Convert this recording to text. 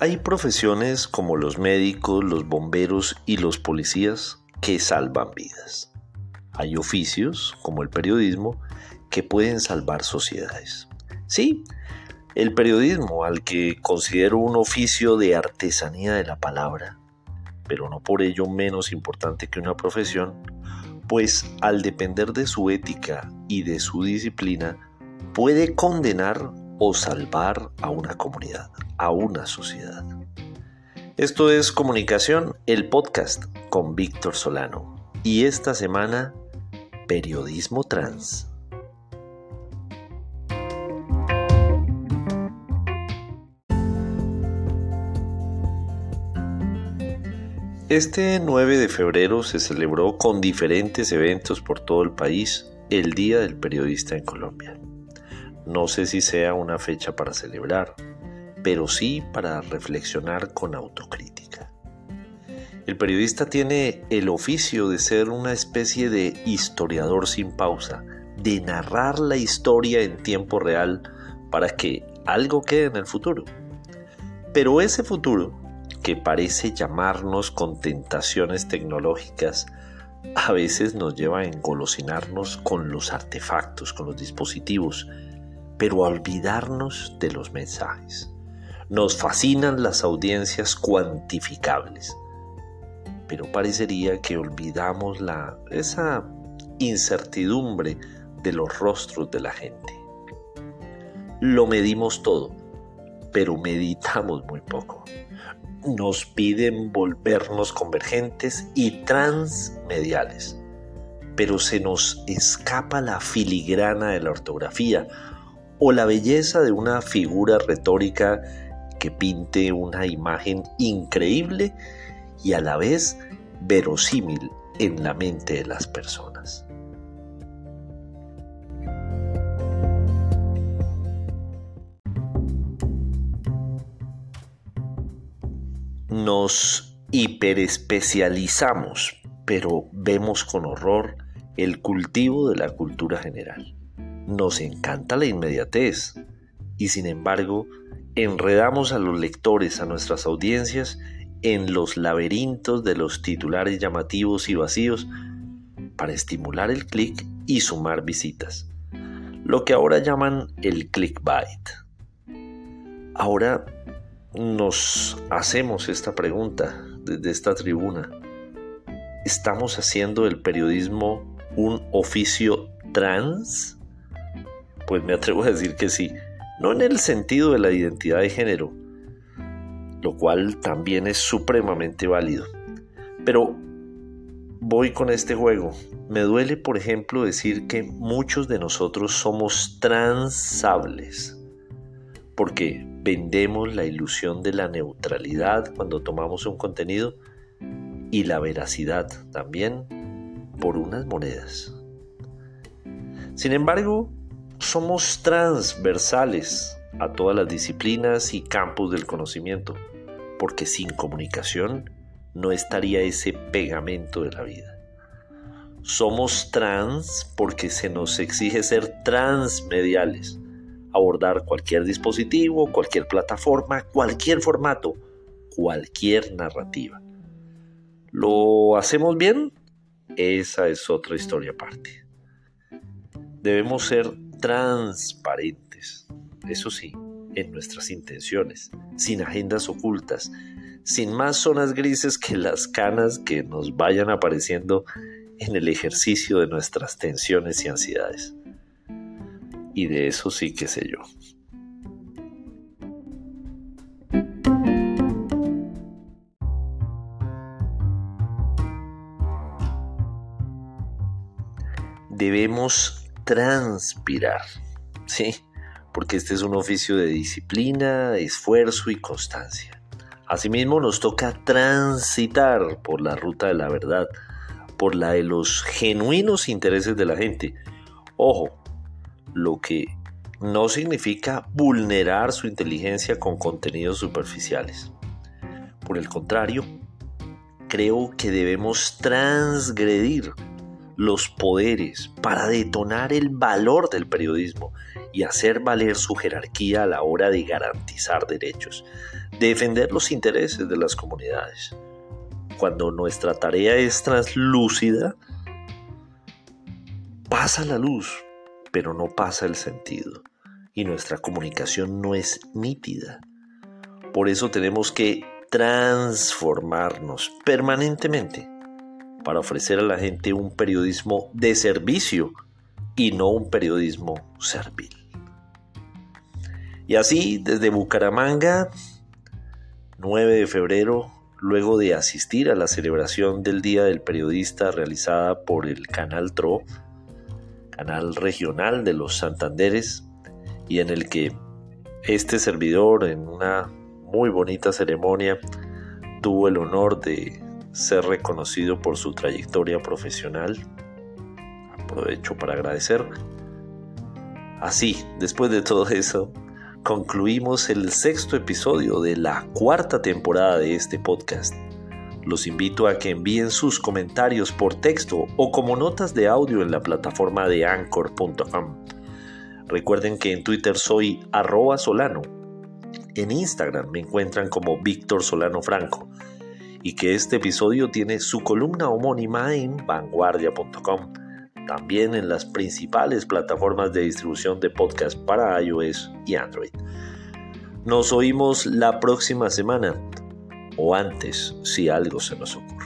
Hay profesiones como los médicos, los bomberos y los policías que salvan vidas. Hay oficios, como el periodismo, que pueden salvar sociedades. Sí, el periodismo, al que considero un oficio de artesanía de la palabra, pero no por ello menos importante que una profesión, pues al depender de su ética y de su disciplina, puede condenar o salvar a una comunidad, a una sociedad. Esto es Comunicación, el podcast con Víctor Solano. Y esta semana, Periodismo Trans. Este 9 de febrero se celebró con diferentes eventos por todo el país el Día del Periodista en Colombia. No sé si sea una fecha para celebrar, pero sí para reflexionar con autocrítica. El periodista tiene el oficio de ser una especie de historiador sin pausa, de narrar la historia en tiempo real para que algo quede en el futuro. Pero ese futuro que parece llamarnos con tentaciones tecnológicas, a veces nos lleva a engolosinarnos con los artefactos, con los dispositivos, pero a olvidarnos de los mensajes. Nos fascinan las audiencias cuantificables, pero parecería que olvidamos la, esa incertidumbre de los rostros de la gente. Lo medimos todo, pero meditamos muy poco nos piden volvernos convergentes y transmediales, pero se nos escapa la filigrana de la ortografía o la belleza de una figura retórica que pinte una imagen increíble y a la vez verosímil en la mente de las personas. Nos hiperespecializamos, pero vemos con horror el cultivo de la cultura general. Nos encanta la inmediatez y sin embargo enredamos a los lectores, a nuestras audiencias, en los laberintos de los titulares llamativos y vacíos para estimular el clic y sumar visitas. Lo que ahora llaman el clickbait. Ahora nos hacemos esta pregunta desde esta tribuna. ¿Estamos haciendo el periodismo un oficio trans? Pues me atrevo a decir que sí, no en el sentido de la identidad de género, lo cual también es supremamente válido. Pero voy con este juego. Me duele, por ejemplo, decir que muchos de nosotros somos transables, porque vendemos la ilusión de la neutralidad cuando tomamos un contenido y la veracidad también por unas monedas. Sin embargo, somos transversales a todas las disciplinas y campos del conocimiento, porque sin comunicación no estaría ese pegamento de la vida. Somos trans porque se nos exige ser transmediales, abordar cualquier dispositivo, cualquier plataforma, cualquier formato, cualquier narrativa. ¿Lo hacemos bien? Esa es otra historia aparte. Debemos ser transparentes, eso sí, en nuestras intenciones, sin agendas ocultas, sin más zonas grises que las canas que nos vayan apareciendo en el ejercicio de nuestras tensiones y ansiedades y de eso sí que sé yo. Debemos transpirar, ¿sí? Porque este es un oficio de disciplina, esfuerzo y constancia. Asimismo nos toca transitar por la ruta de la verdad, por la de los genuinos intereses de la gente. Ojo, lo que no significa vulnerar su inteligencia con contenidos superficiales. Por el contrario, creo que debemos transgredir los poderes para detonar el valor del periodismo y hacer valer su jerarquía a la hora de garantizar derechos, defender los intereses de las comunidades. Cuando nuestra tarea es translúcida, pasa la luz, pero no pasa el sentido. Y nuestra comunicación no es nítida. Por eso tenemos que transformarnos permanentemente para ofrecer a la gente un periodismo de servicio y no un periodismo servil. Y así, desde Bucaramanga, 9 de febrero, luego de asistir a la celebración del Día del Periodista realizada por el Canal TRO, canal regional de los Santanderes, y en el que este servidor, en una muy bonita ceremonia, tuvo el honor de ser reconocido por su trayectoria profesional. Aprovecho para agradecer. Así, después de todo eso, concluimos el sexto episodio de la cuarta temporada de este podcast. Los invito a que envíen sus comentarios por texto o como notas de audio en la plataforma de anchor.com. Recuerden que en Twitter soy arroba solano. En Instagram me encuentran como Víctor Solano Franco y que este episodio tiene su columna homónima en vanguardia.com, también en las principales plataformas de distribución de podcast para iOS y Android. Nos oímos la próxima semana o antes si algo se nos ocurre.